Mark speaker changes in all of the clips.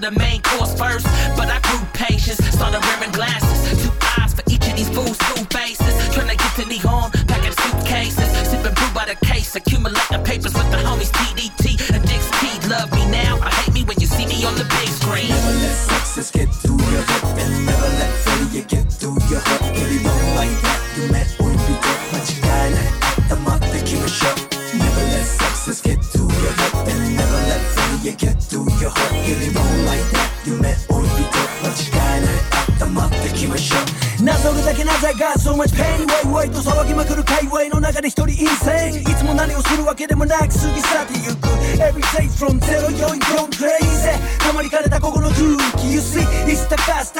Speaker 1: to the main course first, but I grew patience. Started wearing
Speaker 2: くる界隈の中で一人陰性。いつも何をするわけでもなく過ぎ去ってゆく。Every day from 044 crazy たまりかねたここの空気 You see it's the past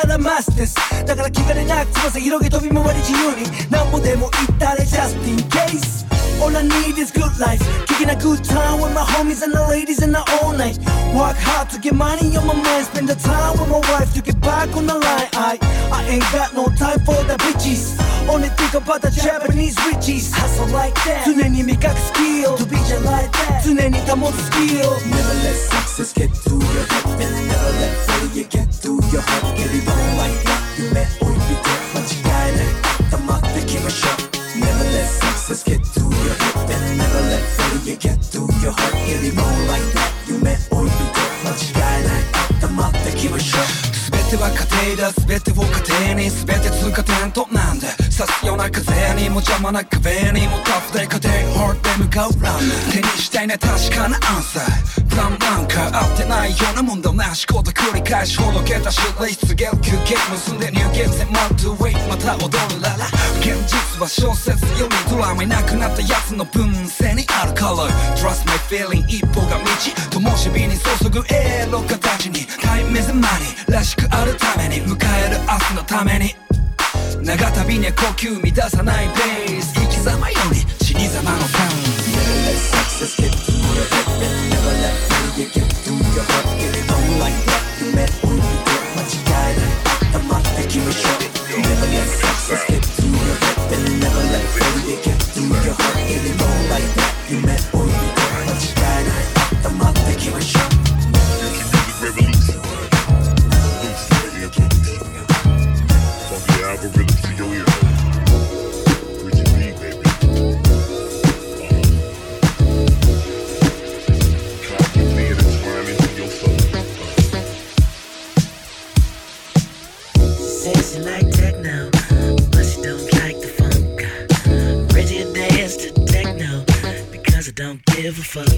Speaker 2: です。だから気兼ねなく翼広げ飛び回り自由に。何もでも言ったれ Just in case All I need is good life. Kicking a good time with my homies and the ladies in the all night. Work hard to get money on my mind. Spend the time with my wife to get back on the line. I, I ain't got no time for the bitches. Only think about the Japanese riches. Hustle like that. To be just like that. never let success get through your head. And never let failure get through your heart. Get it on like that. You met You get to your heart like that 夢追い間違いない頭だけはショッ
Speaker 3: ク。全ては家庭だ。全てを家庭に。全て通過点となんだ。さすような風にも邪魔な壁にもタフで家庭掘ってで向かうラン手にしたいね確かなアンサープランなんか合ってないようなもんだなしこと繰り返しほどけたしューレイスゲル休憩結んで入現戦マウトウェイまた踊るララ現実は小説読みドラマいなくなったやつの分性にあるカラー Trust my feeling 一歩が道灯火に注ぐエロ形にタイムイ is ニーらしくあるために迎える明日のために長旅ね呼吸乱さないペース生き様より死に様の感
Speaker 2: Yeah, let's success, get to the head, never let me get through your heart, get it on like that, you met, ooh.
Speaker 1: fun.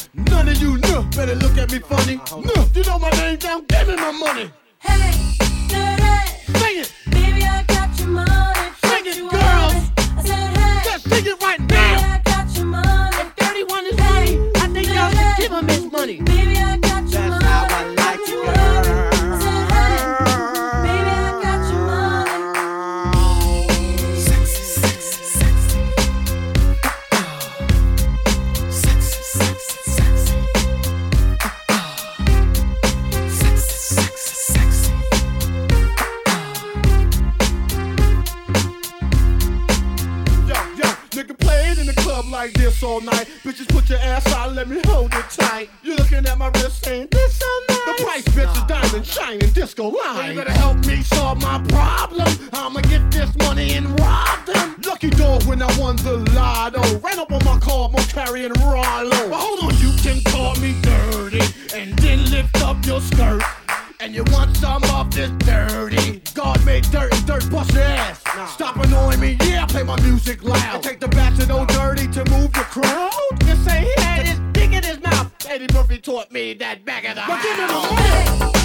Speaker 4: None of you know better look at me funny. No, you know my name down, give me my money.
Speaker 5: Hey, dirty.
Speaker 4: Sing it. Baby, I
Speaker 5: got your money. Sing
Speaker 4: it, girls.
Speaker 5: I said, hey.
Speaker 4: Just sing it right now. Baby. I
Speaker 5: got your money. If
Speaker 4: 31 is money, I think y'all should give him his money.
Speaker 5: Baby, I got
Speaker 4: this all night. Bitches put your ass out, let me hold it tight. You looking at my wrist saying this so nice. The price bitch is diamond shining disco line. You better help me solve my problem. I'ma get this money and rob them. Lucky dog when I won the lotto. Ran up on my car, more carrying Rollo. But hold on, you can call me dirty and then lift up your skirt. And you want some of this dirty? God made dirt and dirt bust your ass. Stop annoying me, yeah, play my music loud. And take the bat to no dirty to move the crowd. You say he had his dick in his mouth. Eddie Murphy taught me that back of the But give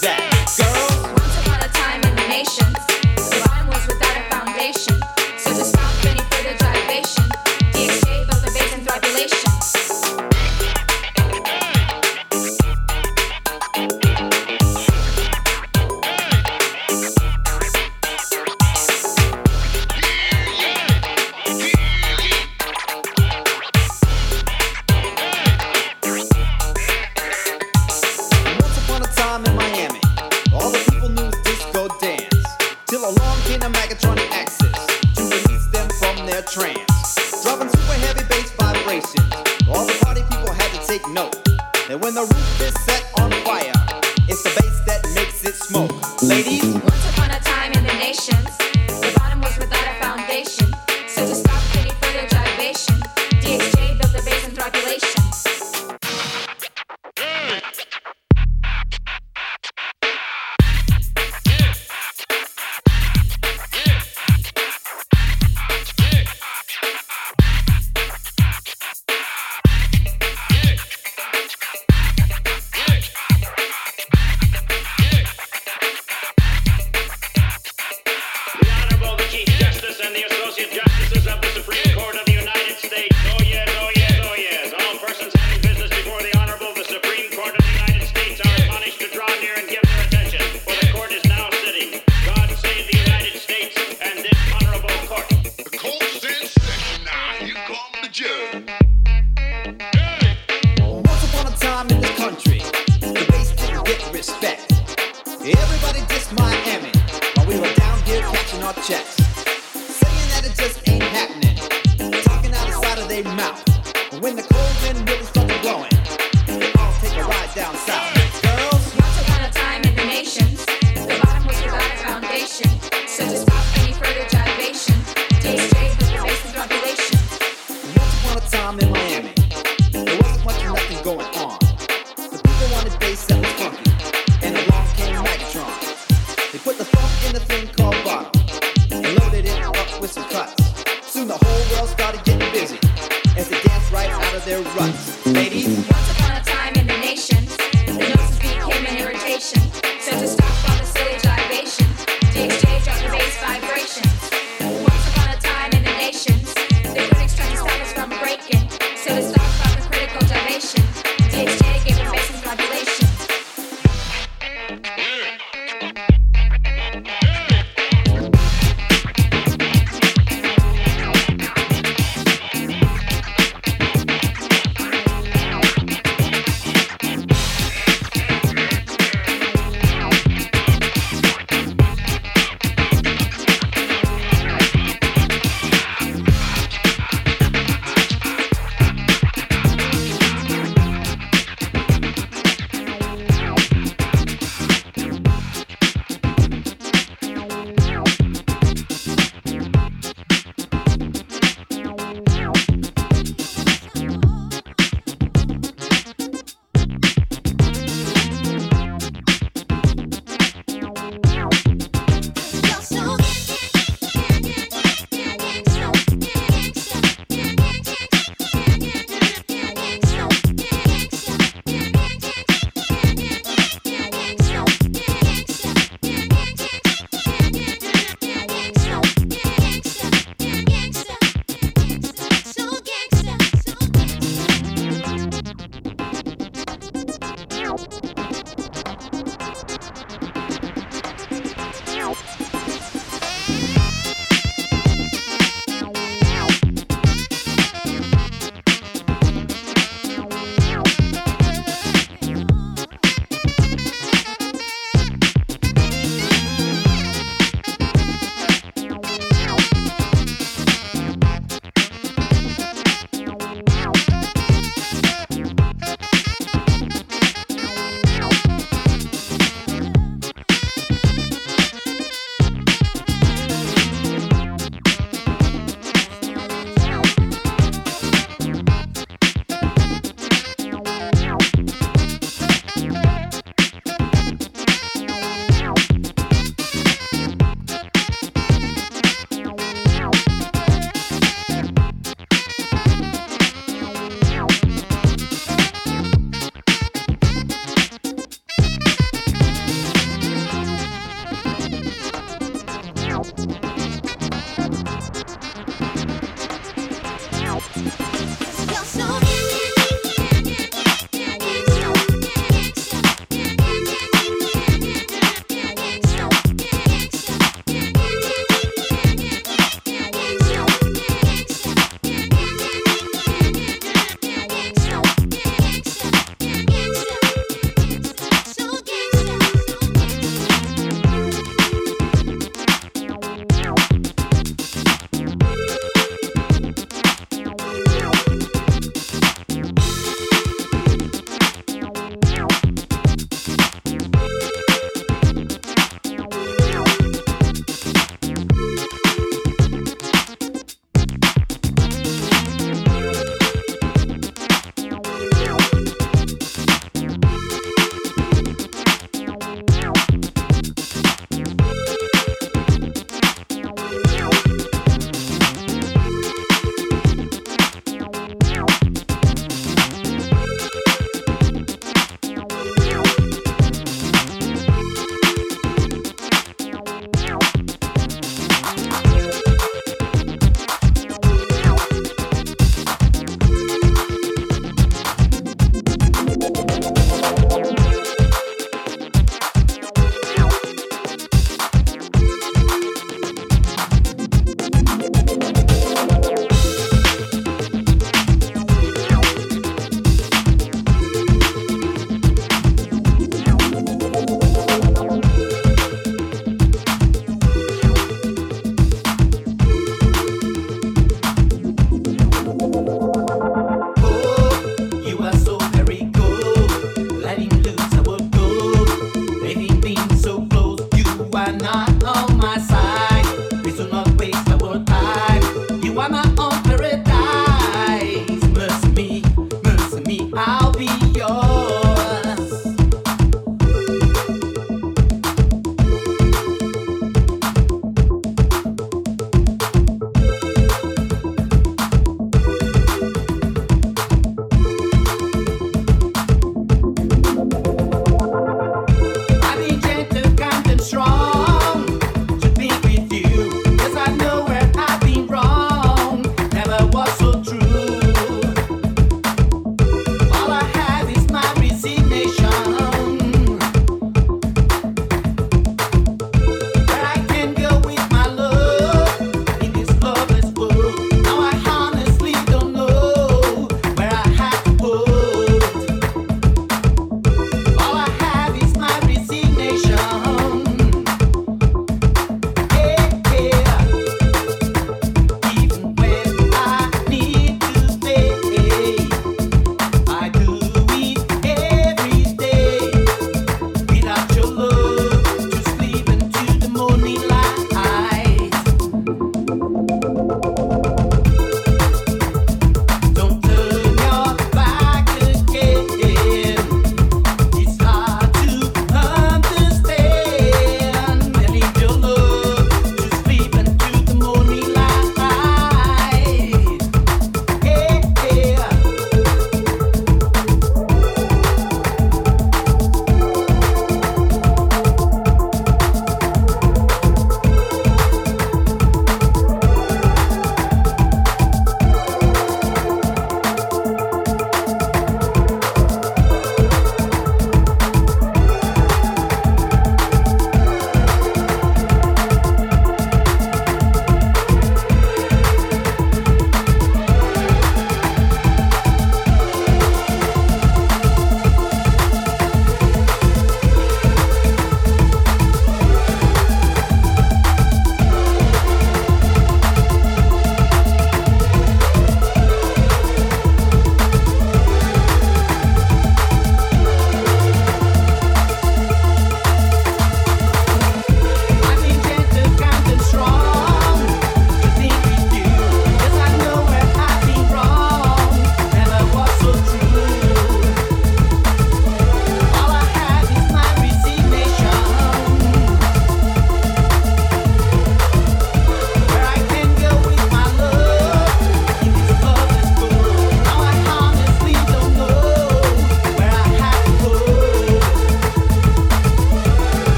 Speaker 6: that.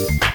Speaker 7: you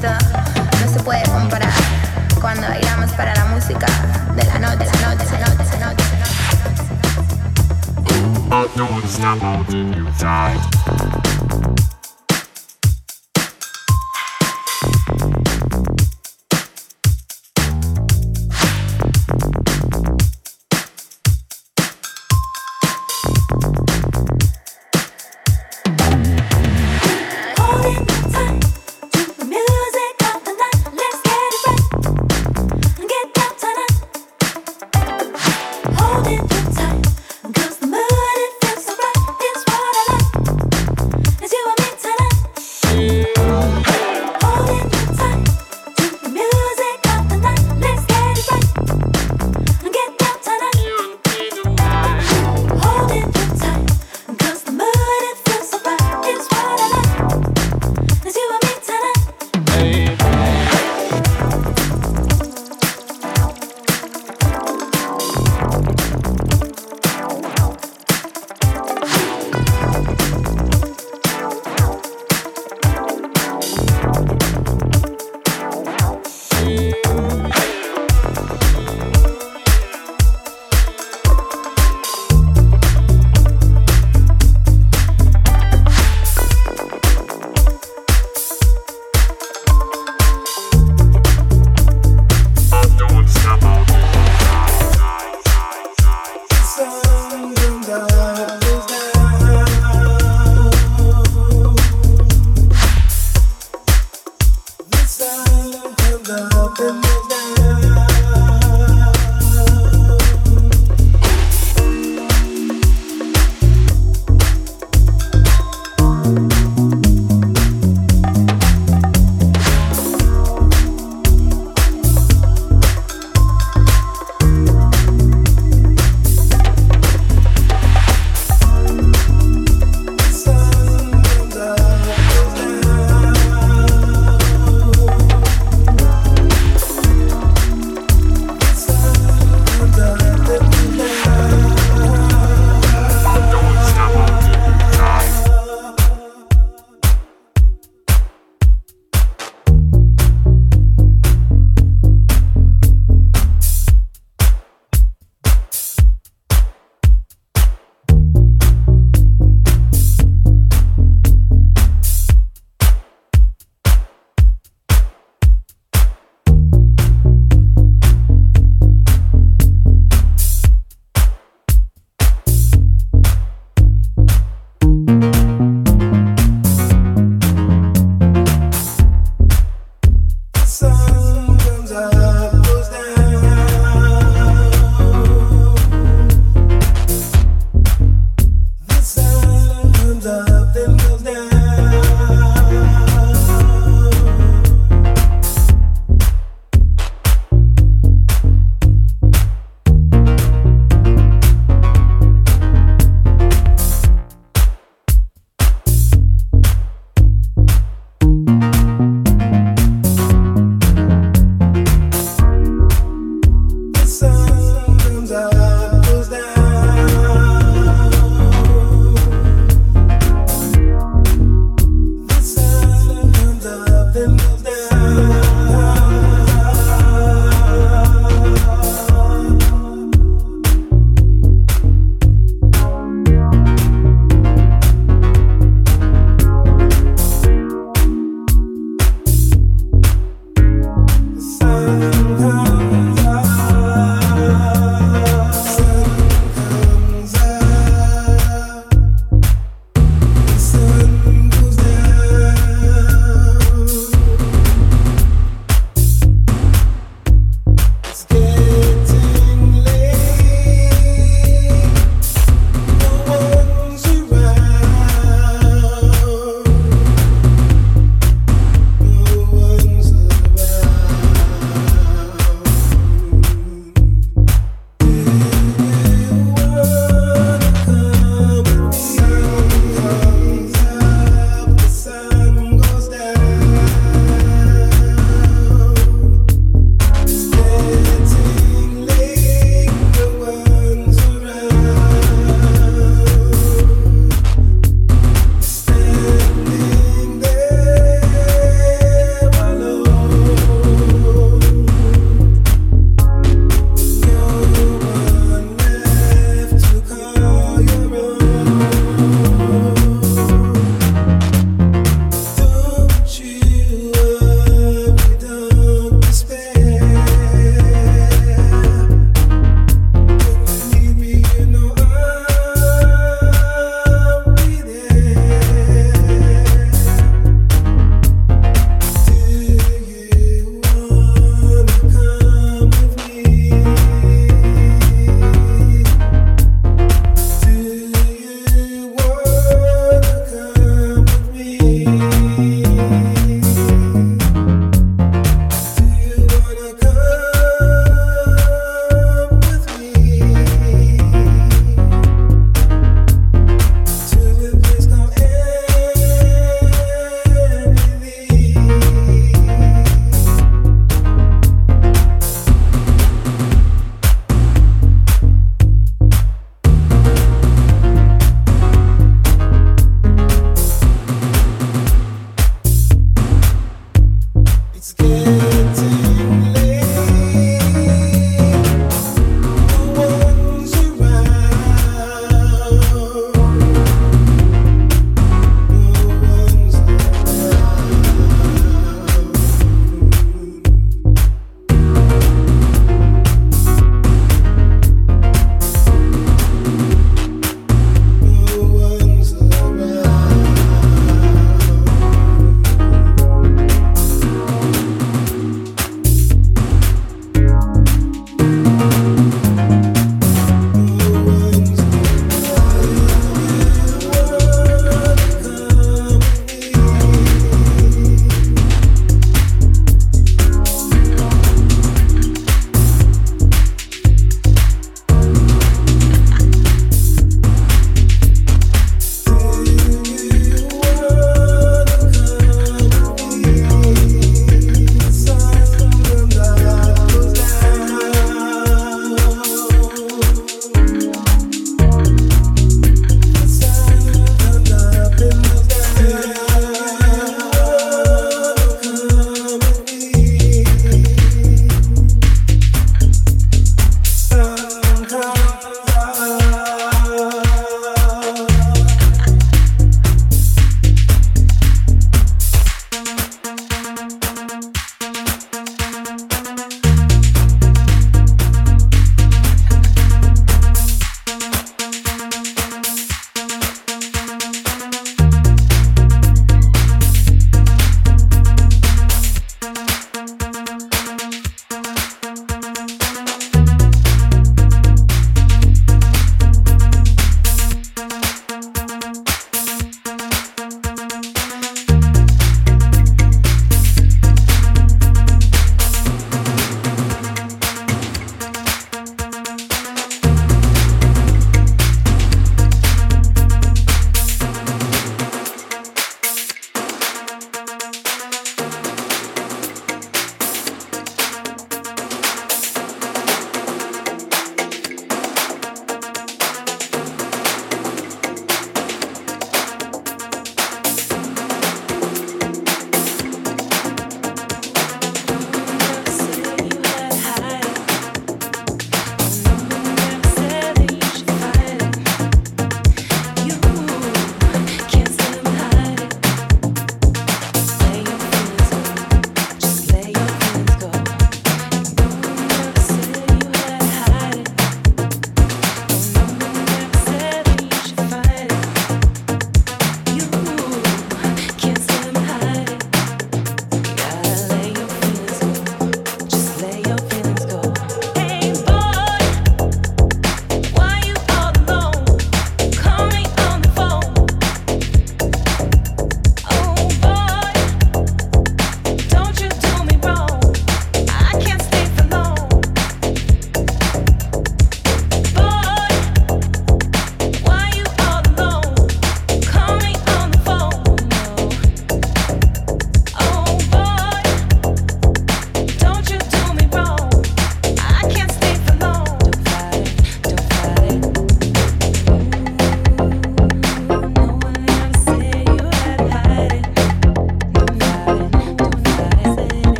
Speaker 8: no se puede comparar cuando bailamos para la música de la noche, la noche, la noche, la noche. La noche.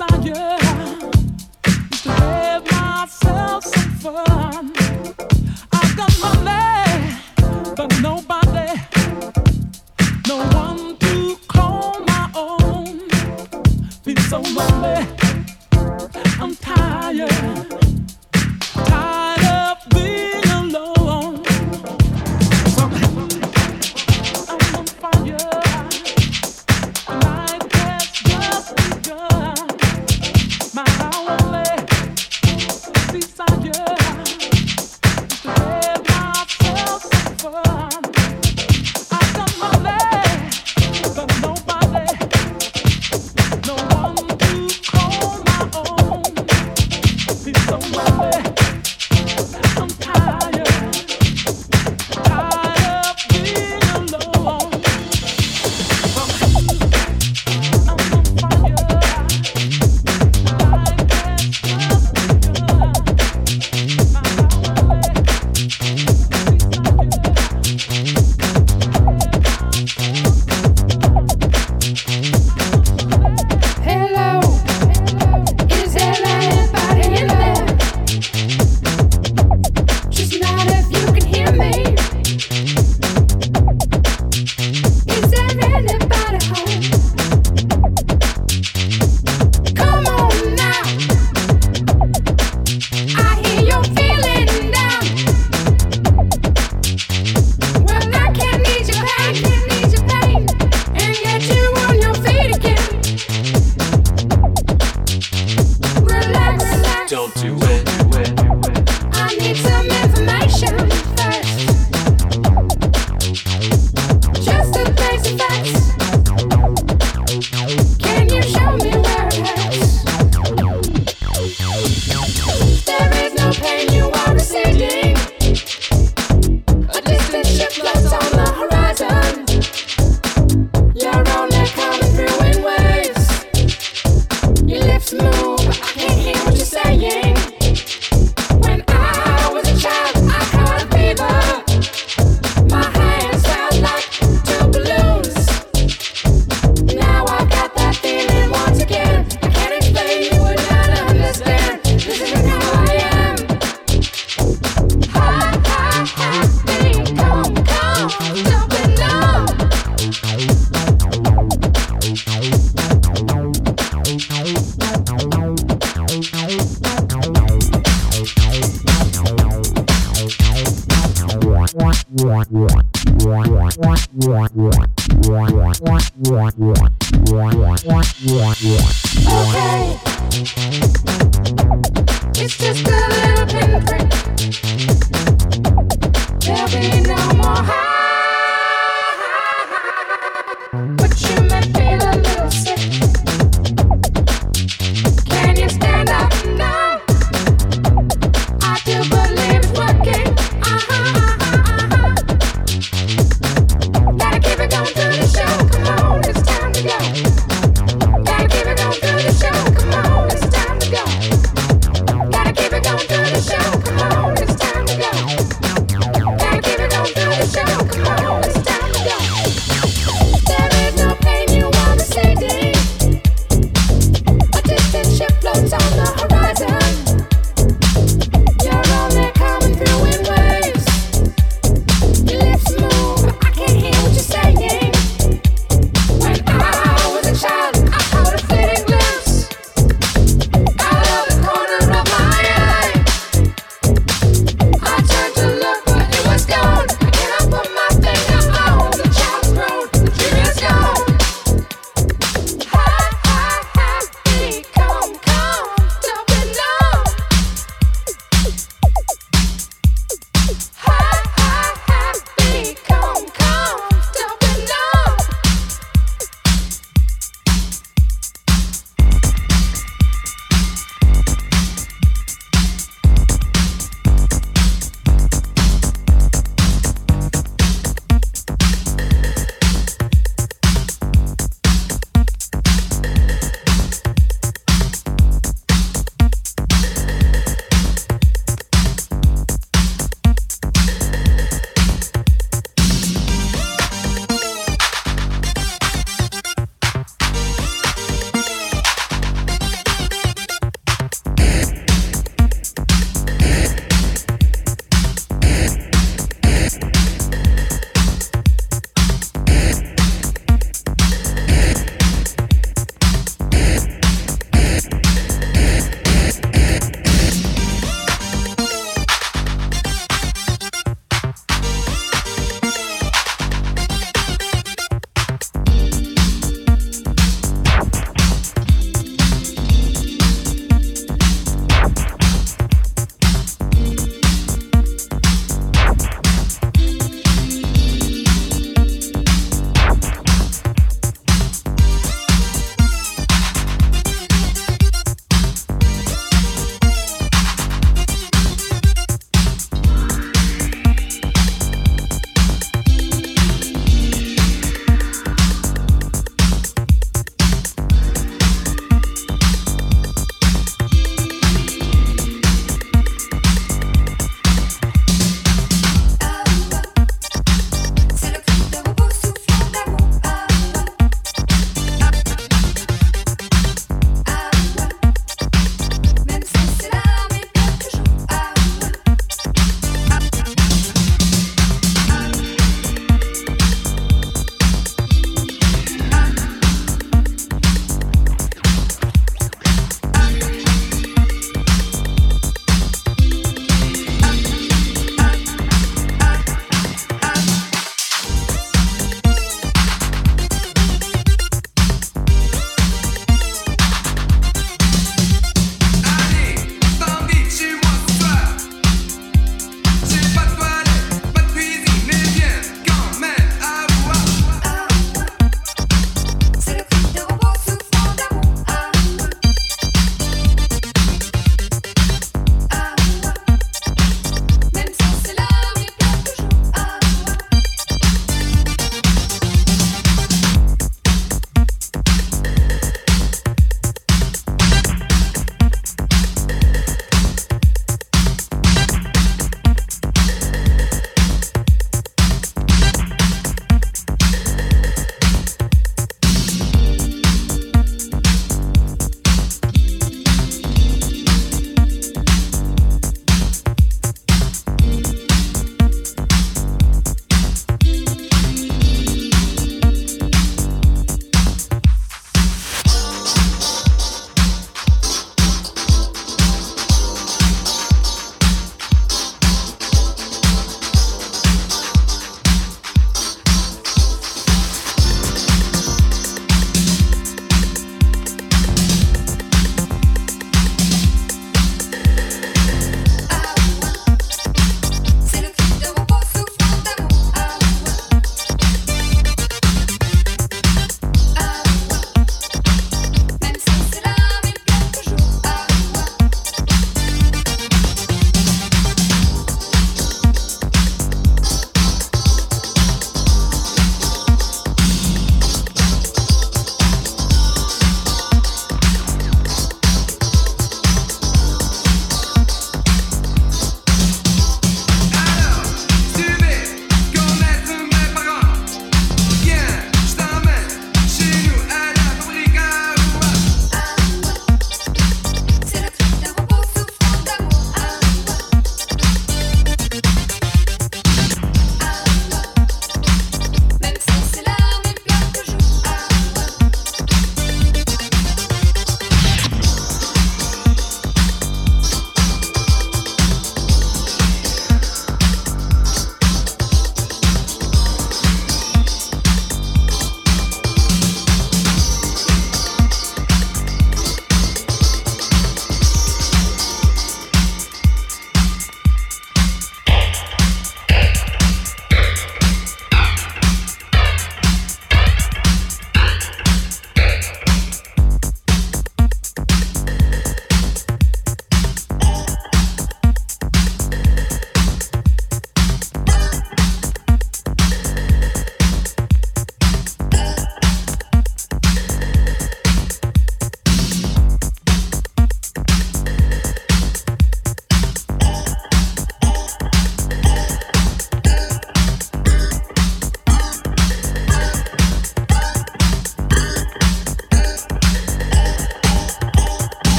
Speaker 9: Desire